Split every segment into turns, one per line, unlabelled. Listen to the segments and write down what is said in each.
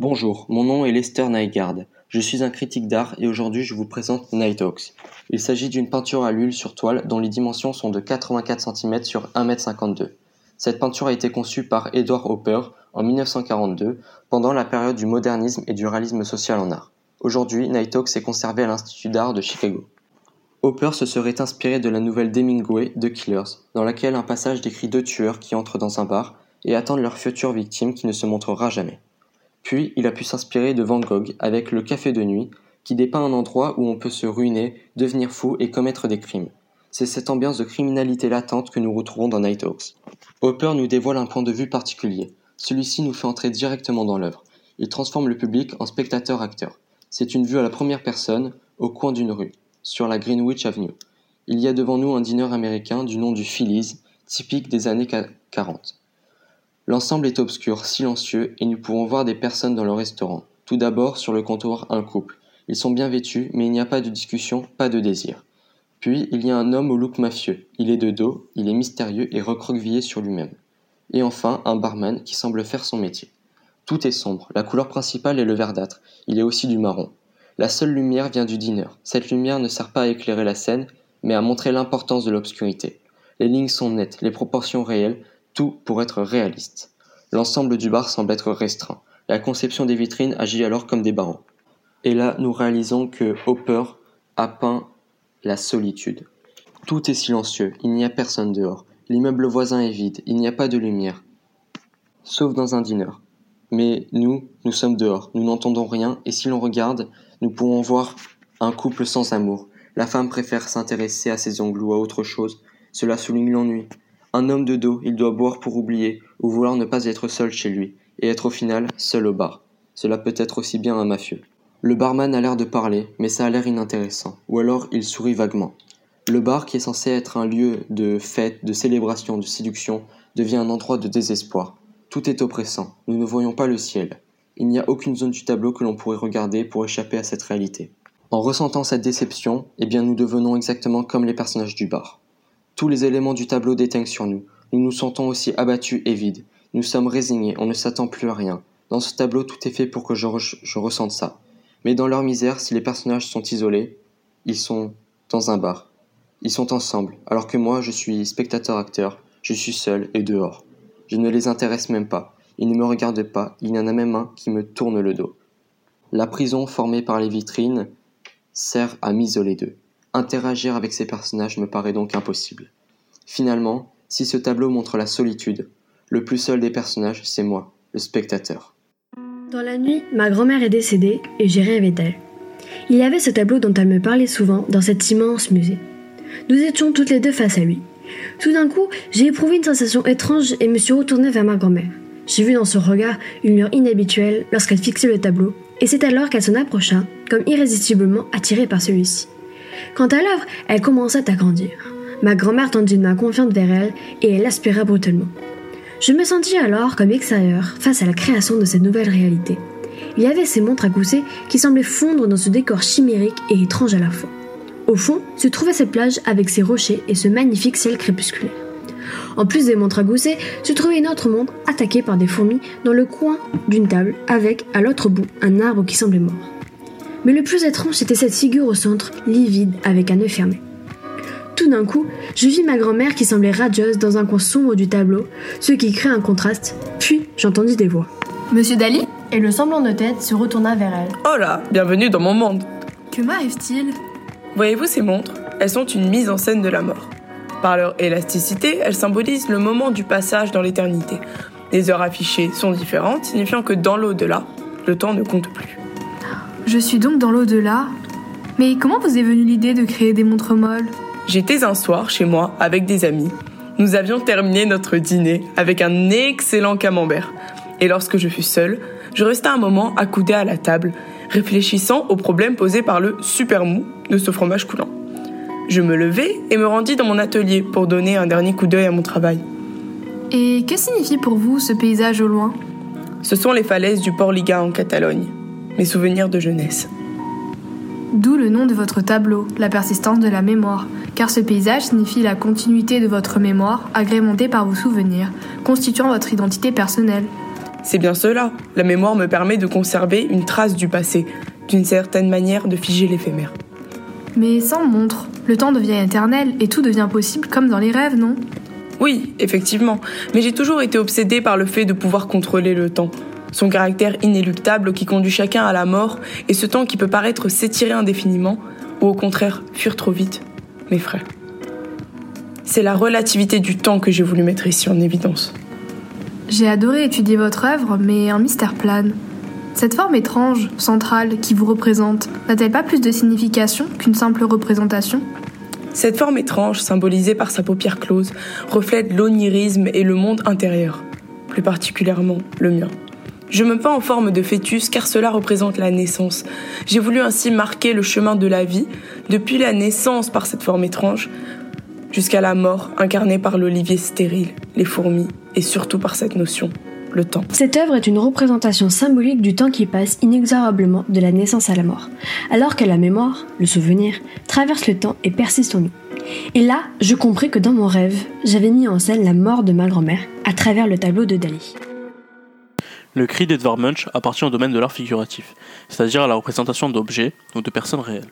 Bonjour, mon nom est Lester Nygaard. Je suis un critique d'art et aujourd'hui je vous présente Nighthawks. Il s'agit d'une peinture à l'huile sur toile dont les dimensions sont de 84 cm sur 1m52. Cette peinture a été conçue par Edward Hopper en 1942 pendant la période du modernisme et du réalisme social en art. Aujourd'hui, Nighthawks est conservé à l'Institut d'art de Chicago. Hopper se serait inspiré de la nouvelle d'Hemingway, The Killers, dans laquelle un passage décrit deux tueurs qui entrent dans un bar et attendent leur future victime qui ne se montrera jamais. Puis il a pu s'inspirer de Van Gogh avec Le Café de nuit, qui dépeint un endroit où on peut se ruiner, devenir fou et commettre des crimes. C'est cette ambiance de criminalité latente que nous retrouvons dans Nighthawks. Hopper nous dévoile un point de vue particulier. Celui-ci nous fait entrer directement dans l'œuvre. Il transforme le public en spectateur-acteur. C'est une vue à la première personne, au coin d'une rue, sur la Greenwich Avenue. Il y a devant nous un dîner américain du nom du Phillies, typique des années 40. L'ensemble est obscur, silencieux, et nous pouvons voir des personnes dans le restaurant. Tout d'abord, sur le comptoir, un couple. Ils sont bien vêtus, mais il n'y a pas de discussion, pas de désir. Puis, il y a un homme au look mafieux. Il est de dos, il est mystérieux et recroquevillé sur lui-même. Et enfin, un barman qui semble faire son métier. Tout est sombre, la couleur principale est le verdâtre, il a aussi du marron. La seule lumière vient du dîner. Cette lumière ne sert pas à éclairer la scène, mais à montrer l'importance de l'obscurité. Les lignes sont nettes, les proportions réelles, tout pour être réaliste. L'ensemble du bar semble être restreint. La conception des vitrines agit alors comme des barreaux. Et là, nous réalisons que Hopper a peint la solitude. Tout est silencieux, il n'y a personne dehors. L'immeuble voisin est vide, il n'y a pas de lumière. Sauf dans un dîner. Mais nous, nous sommes dehors, nous n'entendons rien, et si l'on regarde, nous pouvons voir un couple sans amour. La femme préfère s'intéresser à ses ongles ou à autre chose. Cela souligne l'ennui. Un homme de dos, il doit boire pour oublier, ou vouloir ne pas être seul chez lui, et être au final seul au bar. Cela peut être aussi bien un mafieux. Le barman a l'air de parler, mais ça a l'air inintéressant, ou alors il sourit vaguement. Le bar, qui est censé être un lieu de fête, de célébration, de séduction, devient un endroit de désespoir. Tout est oppressant, nous ne voyons pas le ciel. Il n'y a aucune zone du tableau que l'on pourrait regarder pour échapper à cette réalité. En ressentant cette déception, eh bien nous devenons exactement comme les personnages du bar. Tous les éléments du tableau déteignent sur nous. Nous nous sentons aussi abattus et vides. Nous sommes résignés, on ne s'attend plus à rien. Dans ce tableau, tout est fait pour que je, ressente ça. Mais dans leur misère, si les personnages sont isolés, ils sont dans un bar. Ils sont ensemble, alors que moi, je suis spectateur-acteur, je suis seul et dehors. Je ne les intéresse même pas. Ils ne me regardent pas, il y en a même un qui me tourne le dos. La prison formée par les vitrines sert à m'isoler d'eux. Interagir avec ces personnages me paraît donc impossible. Finalement, si ce tableau montre la solitude, le plus seul des personnages, c'est moi, le spectateur.
Dans la nuit, ma grand-mère est décédée et j'ai rêvé d'elle. Il y avait ce tableau dont elle me parlait souvent dans cet immense musée. Nous étions toutes les deux face à lui. Tout d'un coup, j'ai éprouvé une sensation étrange et me suis retournée vers ma grand-mère. J'ai vu dans son regard une lueur inhabituelle lorsqu'elle fixait le tableau, et c'est alors qu'elle s'en approcha, comme irrésistiblement attirée par celui-ci. Quant à l'œuvre, elle commençait à grandir. Ma grand-mère tendit une main confiante vers elle et elle l'aspira brutalement. Je me sentis alors comme extérieur face à la création de cette nouvelle réalité. Il y avait ces montres à gousset qui semblaient fondre dans ce décor chimérique et étrange à la fois. Au fond se trouvait cette plage avec ses rochers et ce magnifique ciel crépusculaire. En plus des montres à gousset, se trouvait une autre montre attaquée par des fourmis dans le coin d'une table avec, à l'autre bout, un arbre qui semblait mort. Mais le plus étrange, c'était cette figure au centre, livide, avec un œil fermé. Tout d'un coup, je vis ma grand-mère qui semblait radieuse dans un coin sombre du tableau, ce qui crée un contraste, puis j'entendis des voix.
Monsieur Dali
Et le semblant de tête se retourna vers elle.
Oh là, bienvenue dans mon monde
Que m'arrive-t-il?
Voyez-vous ces montres? Elles sont une mise en scène de la mort. Par leur élasticité, elles symbolisent le moment du passage dans l'éternité. Les heures affichées sont différentes, signifiant que dans l'au-delà, le temps ne compte plus.
Je suis donc dans l'au-delà. Mais comment vous est venue l'idée de créer des montres molles?
J'étais un soir chez moi avec des amis. Nous avions terminé notre dîner avec un excellent camembert. Et lorsque je fus seule, je restai un moment accoudé à la table, réfléchissant aux problèmes posés par le super mou de ce fromage coulant. Je me levai et me rendis dans mon atelier pour donner un dernier coup d'œil à mon travail.
Et que signifie pour vous ce paysage au loin?
Ce sont les falaises du Port Liga en Catalogne mes souvenirs de jeunesse.
D'où le nom de votre tableau, la persistance de la mémoire, car ce paysage signifie la continuité de votre mémoire, agrémentée par vos souvenirs, constituant votre identité personnelle.
C'est bien cela. La mémoire me permet de conserver une trace du passé, d'une certaine manière de figer l'éphémère.
Mais sans montre, le temps devient éternel et tout devient possible comme dans les rêves, non?
Oui, effectivement, mais j'ai toujours été obsédée par le fait de pouvoir contrôler le temps. Son caractère inéluctable qui conduit chacun à la mort et ce temps qui peut paraître s'étirer indéfiniment ou au contraire fuir trop vite, mes frères. C'est la relativité du temps que j'ai voulu mettre ici en évidence.
J'ai adoré étudier votre œuvre, mais un mystère plane. Cette forme étrange, centrale, qui vous représente, n'a-t-elle pas plus de signification qu'une simple représentation?
Cette forme étrange, symbolisée par sa paupière close, reflète l'onirisme et le monde intérieur, plus particulièrement le mien. Je me peins en forme de fœtus car cela représente la naissance. J'ai voulu ainsi marquer le chemin de la vie, depuis la naissance par cette forme étrange, jusqu'à la mort incarnée par l'olivier stérile, les fourmis et surtout par cette notion, le temps.
Cette œuvre est une représentation symbolique du temps qui passe inexorablement de la naissance à la mort, alors que la mémoire, le souvenir, traverse le temps et persiste en nous. Et là, je compris que dans mon rêve, j'avais mis en scène la mort de ma grand-mère à travers le tableau de Dali.
Le cri d'Edvard Munch appartient au domaine de l'art figuratif, c'est-à-dire à la représentation d'objets ou de personnes réelles.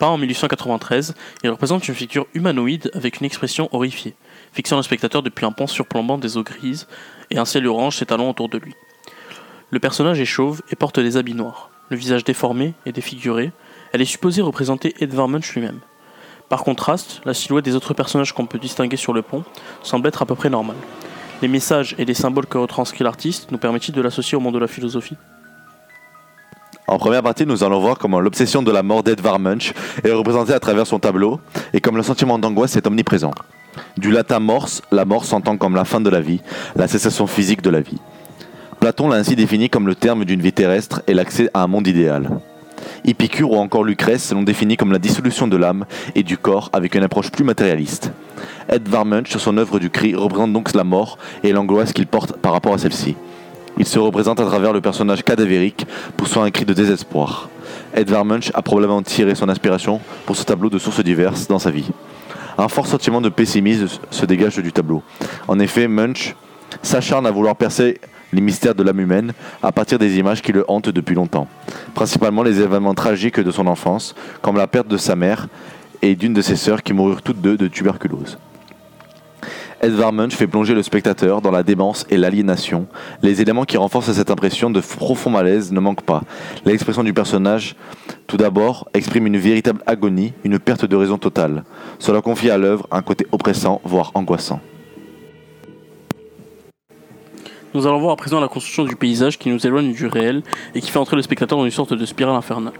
Peint en 1893, il représente une figure humanoïde avec une expression horrifiée, fixant le spectateur depuis un pont surplombant des eaux grises et un ciel orange s'étalant autour de lui. Le personnage est chauve et porte des habits noirs, le visage déformé et défiguré, elle est supposée représenter Edvard Munch lui-même. Par contraste, la silhouette des autres personnages qu'on peut distinguer sur le pont semble être à peu près normale. Les messages et les symboles que retranscrit l'artiste nous permettent-ils de l'associer au monde de la philosophie?
En première partie, nous allons voir comment l'obsession de la mort d'Edvard Munch est représentée à travers son tableau et comme le sentiment d'angoisse est omniprésent. Du latin morse, la mort s'entend comme la fin de la vie, la cessation physique de la vie. Platon l'a ainsi défini comme le terme d'une vie terrestre et l'accès à un monde idéal. Épicure ou encore Lucrèce l'ont défini comme la dissolution de l'âme et du corps avec une approche plus matérialiste. Edvard Munch, sur son œuvre du cri, représente donc la mort et l'angoisse qu'il porte par rapport à celle-ci. Il se représente à travers le personnage cadavérique poussant un cri de désespoir. Edvard Munch a probablement tiré son inspiration pour ce tableau de sources diverses dans sa vie. Un fort sentiment de pessimisme se dégage du tableau. En effet, Munch s'acharne à vouloir percer les mystères de l'âme humaine à partir des images qui le hantent depuis longtemps. Principalement les événements tragiques de son enfance, comme la perte de sa mère et d'une de ses sœurs qui moururent toutes deux de tuberculose. Edvard Munch fait plonger le spectateur dans la démence et l'aliénation. Les éléments qui renforcent cette impression de profond malaise ne manquent pas. L'expression du personnage, tout d'abord, exprime une véritable agonie, une perte de raison totale. Cela confie à l'œuvre un côté oppressant, voire angoissant.
Nous allons voir à présent la construction du paysage qui nous éloigne du réel et qui fait entrer le spectateur dans une sorte de spirale infernale.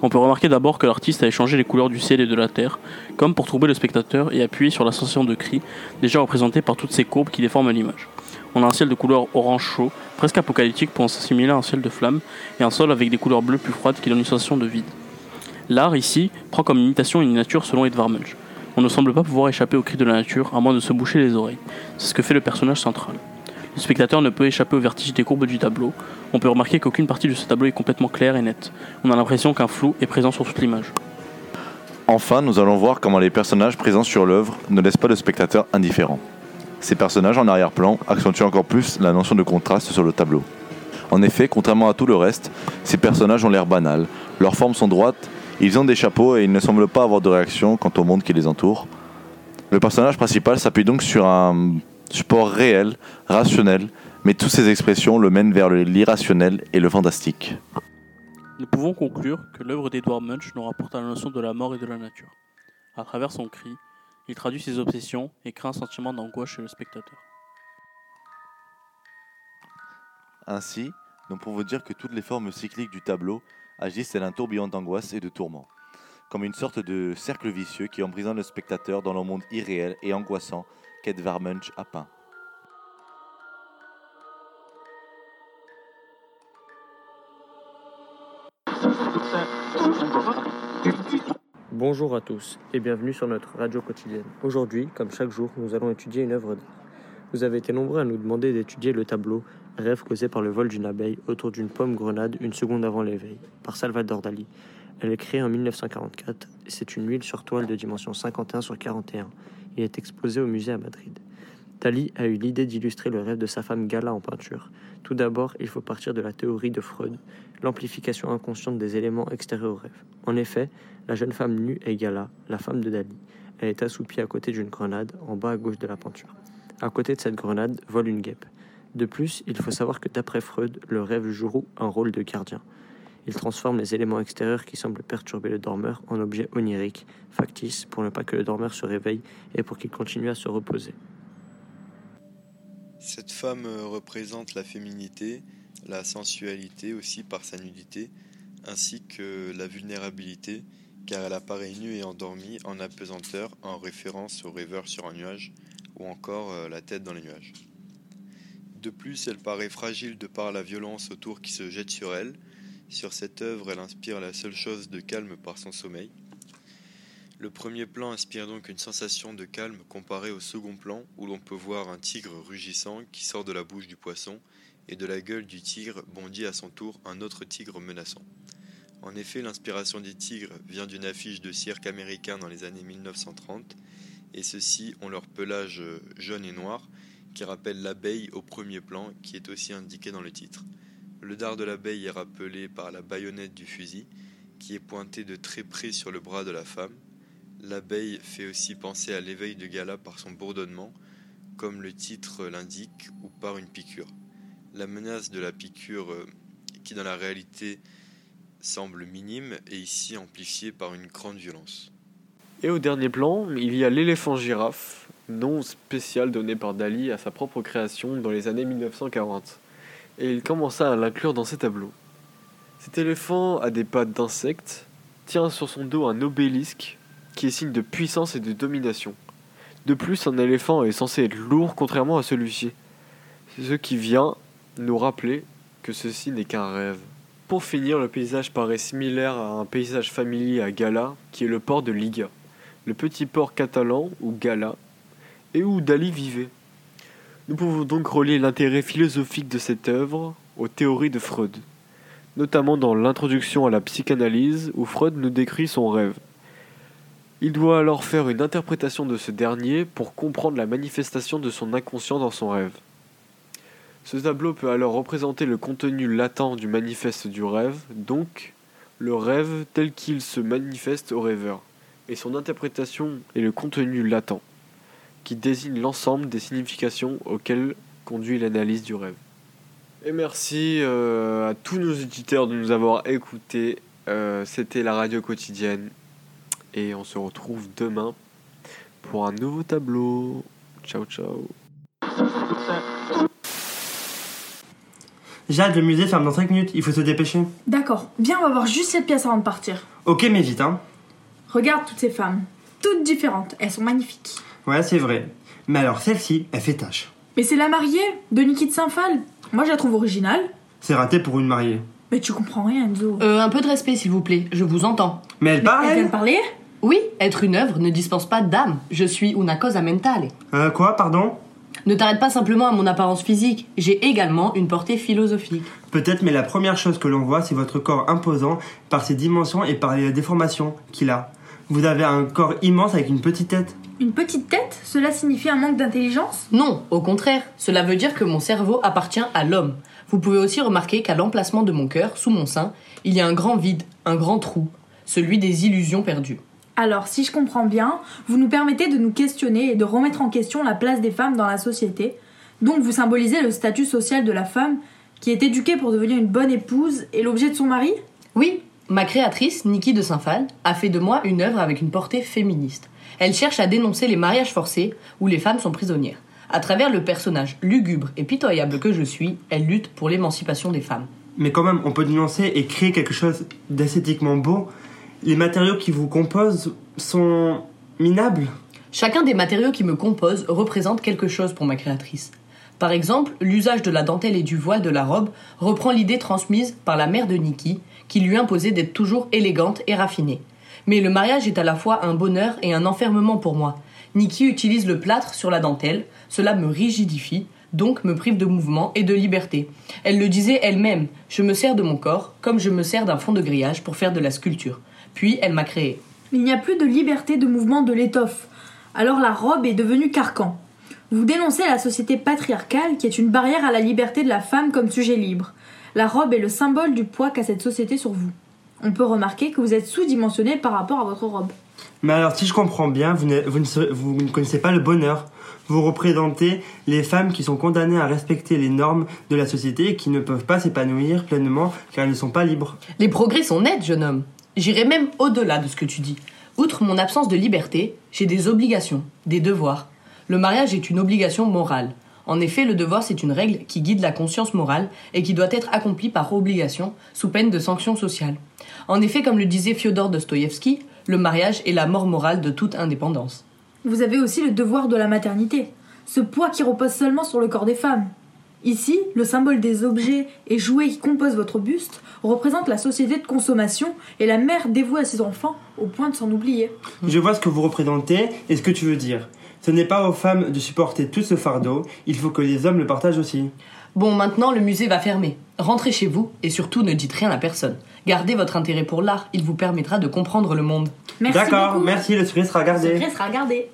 On peut remarquer d'abord que l'artiste a échangé les couleurs du ciel et de la terre, comme pour troubler le spectateur et appuyer sur la sensation de cri, déjà représentée par toutes ces courbes qui déforment l'image. On a un ciel de couleur orange chaud, presque apocalyptique pour s'assimiler à un ciel de flammes, et un sol avec des couleurs bleues plus froides qui donnent une sensation de vide. L'art, ici, prend comme imitation une nature selon Edvard Munch. On ne semble pas pouvoir échapper au cri de la nature, à moins de se boucher les oreilles. C'est ce que fait le personnage central. Le spectateur ne peut échapper au vertige des courbes du tableau. On peut remarquer qu'aucune partie de ce tableau est complètement claire et nette. On a l'impression qu'un flou est présent sur toute l'image.
Enfin, nous allons voir comment les personnages présents sur l'œuvre ne laissent pas le spectateur indifférent. Ces personnages en arrière-plan accentuent encore plus la notion de contraste sur le tableau. En effet, contrairement à tout le reste, ces personnages ont l'air banals, leurs formes sont droites, ils ont des chapeaux et ils ne semblent pas avoir de réaction quant au monde qui les entoure. Le personnage principal s'appuie donc sur un support réel, rationnel, mais toutes ces expressions le mènent vers l'irrationnel et le fantastique.
Nous pouvons conclure que l'œuvre d'Edward Munch nous rapporte à la notion de la mort et de la nature. À travers son cri, il traduit ses obsessions et crée un sentiment d'angoisse chez le spectateur.
Ainsi, nous pouvons dire que toutes les formes cycliques du tableau agissent tel un tourbillon d'angoisse et de tourment, comme une sorte de cercle vicieux qui emprisonne le spectateur dans le monde irréel et angoissant
Bonjour à tous et bienvenue sur notre radio quotidienne. Aujourd'hui, comme chaque jour, nous allons étudier une œuvre d'art. Vous avez été nombreux à nous demander d'étudier le tableau Rêve causé par le vol d'une abeille autour d'une pomme grenade une seconde avant l'éveil par Salvador Dali. Elle est créée en 1944 et c'est une huile sur toile de dimension 51 sur 41. Il est exposé au musée à Madrid. Dali a eu l'idée d'illustrer le rêve de sa femme Gala en peinture. Tout d'abord, il faut partir de la théorie de Freud, l'amplification inconsciente des éléments extérieurs au rêve. En effet, la jeune femme nue est Gala, la femme de Dali. Elle est assoupie à côté d'une grenade, en bas à gauche de la peinture. À côté de cette grenade vole une guêpe. De plus, il faut savoir que d'après Freud, le rêve joue un rôle de gardien. Il transforme les éléments extérieurs qui semblent perturber le dormeur en objets oniriques, factices, pour ne pas que le dormeur se réveille et pour qu'il continue à se reposer.
Cette femme euh, représente la féminité, la sensualité aussi par sa nudité, ainsi que la vulnérabilité, car elle apparaît nue et endormie en apesanteur en référence au rêveur sur un nuage, ou encore euh, la tête dans les nuages. De plus, elle paraît fragile de par la violence autour qui se jette sur elle. Sur cette œuvre, elle inspire la seule chose de calme par son sommeil. Le premier plan inspire donc une sensation de calme comparée au second plan où l'on peut voir un tigre rugissant qui sort de la bouche du poisson et de la gueule du tigre bondit à son tour un autre tigre menaçant. En effet, l'inspiration des tigres vient d'une affiche de cirque américain dans les années 1930 et ceux-ci ont leur pelage jaune et noir qui rappelle l'abeille au premier plan qui est aussi indiqué dans le titre. Le dard de l'abeille est rappelé par la baïonnette du fusil qui est pointé de très près sur le bras de la femme L'abeille fait aussi penser à l'éveil de Gala par son bourdonnement, comme le titre l'indique, ou par une piqûre. La menace de la piqûre, euh, qui dans la réalité semble minime, est ici amplifiée par une grande violence.
Et au dernier plan, il y a l'éléphant girafe, nom spécial donné par Dali à sa propre création dans les années 1940. Et il commença à l'inclure dans ses tableaux. Cet éléphant a des pattes d'insecte, tient sur son dos un obélisque qui est signe de puissance et de domination. De plus, un éléphant est censé être lourd contrairement à celui-ci. Ce qui vient nous rappeler que ceci n'est qu'un rêve. Pour finir, le paysage paraît similaire à un paysage familier à Gala, qui est le port de Liga, le petit port catalan ou Gala, et où Dali vivait. Nous pouvons donc relier l'intérêt philosophique de cette œuvre aux théories de Freud, notamment dans l'introduction à la psychanalyse où Freud nous décrit son rêve. Il doit alors faire une interprétation de ce dernier pour comprendre la manifestation de son inconscient dans son rêve. Ce tableau peut alors représenter le contenu latent du manifeste du rêve, donc le rêve tel qu'il se manifeste au rêveur, et son interprétation est le contenu latent, qui désigne l'ensemble des significations auxquelles conduit l'analyse du rêve. Et merci euh, à tous nos auditeurs de nous avoir écoutés. Euh, c'était la radio quotidienne et on se retrouve demain pour un nouveau tableau. Ciao ciao.
Jade, le musée ferme dans 5 minutes, il faut se dépêcher.
D'accord, viens, on va voir juste cette pièce avant de partir.
Ok, mais vite, hein.
Regarde toutes ces femmes, toutes différentes, elles sont magnifiques.
Ouais, c'est vrai. Mais alors, celle-ci, elle fait tâche.
Mais c'est la mariée de Niki de Saint-Phal. Moi, je la trouve originale.
C'est raté pour une mariée.
Mais tu comprends rien, Enzo.
Euh, un peu de respect, s'il vous plaît, je vous entends.
Mais elle parle,
Elle vient de parler
Oui, être une œuvre ne dispense pas d'âme. Je suis una cosa mentale.
Euh, quoi, pardon?
Ne t'arrête pas simplement à mon apparence physique, j'ai également une portée philosophique.
Peut-être, mais la première chose que l'on voit, c'est votre corps imposant par ses dimensions et par les déformations qu'il a. Vous avez un corps immense avec une petite tête.
Une petite tête Cela signifie un manque d'intelligence?
Non, au contraire, cela veut dire que mon cerveau appartient à l'homme. Vous pouvez aussi remarquer qu'à l'emplacement de mon cœur, sous mon sein, il y a un grand vide, un grand trou, celui des illusions perdues.
Alors, si je comprends bien, vous nous permettez de nous questionner et de remettre en question la place des femmes dans la société. Donc, vous symbolisez le statut social de la femme qui est éduquée pour devenir une bonne épouse et l'objet de son mari?
Oui, ma créatrice, Niki de Saint-Phal, a fait de moi une œuvre avec une portée féministe. Elle cherche à dénoncer les mariages forcés où les femmes sont prisonnières. À travers le personnage lugubre et pitoyable que je suis, elle lutte pour l'émancipation des femmes.
Mais quand même, on peut dénoncer et créer quelque chose d'esthétiquement beau. Les matériaux qui vous composent sont minables.
Chacun des matériaux qui me composent représente quelque chose pour ma créatrice. Par exemple, l'usage de la dentelle et du voile de la robe reprend l'idée transmise par la mère de Nikki, qui lui imposait d'être toujours élégante et raffinée. Mais le mariage est à la fois un bonheur et un enfermement pour moi. Nikki utilise le plâtre sur la dentelle, cela me rigidifie, donc me prive de mouvement et de liberté. Elle le disait elle-même, je me sers de mon corps comme je me sers d'un fond de grillage pour faire de la sculpture. Puis elle m'a créé.
Il n'y a plus de liberté de mouvement de l'étoffe. Alors la robe est devenue carcan. Vous dénoncez la société patriarcale qui est une barrière à la liberté de la femme comme sujet libre. La robe est le symbole du poids qu'a cette société sur vous. On peut remarquer que vous êtes sous-dimensionné par rapport à votre robe.
Mais alors, si je comprends bien, vous ne, vous ne vous ne connaissez pas le bonheur. Vous représentez les femmes qui sont condamnées à respecter les normes de la société et qui ne peuvent pas s'épanouir pleinement car elles ne sont pas libres.
Les progrès sont nets, jeune homme. J'irai même au-delà de ce que tu dis. Outre mon absence de liberté, j'ai des obligations, des devoirs. Le mariage est une obligation morale. En effet, le devoir, c'est une règle qui guide la conscience morale et qui doit être accomplie par obligation, sous peine de sanctions sociales. En effet, comme le disait Fyodor Dostoïevski, le mariage est la mort morale de toute indépendance.
Vous avez aussi le devoir de la maternité, ce poids qui repose seulement sur le corps des femmes. Ici, le symbole des objets et jouets qui composent votre buste représente la société de consommation et la mère dévouée à ses enfants au point de s'en oublier.
Je vois ce que vous représentez et ce que tu veux dire. Ce n'est pas aux femmes de supporter tout ce fardeau, il faut que les hommes le partagent aussi.
Bon, maintenant le musée va fermer. Rentrez chez vous et surtout ne dites rien à personne. Gardez votre intérêt pour l'art, il vous permettra de comprendre le monde.
Merci
D'accord,
beaucoup.
merci, le secret sera
Le
gardé.
secret sera gardé.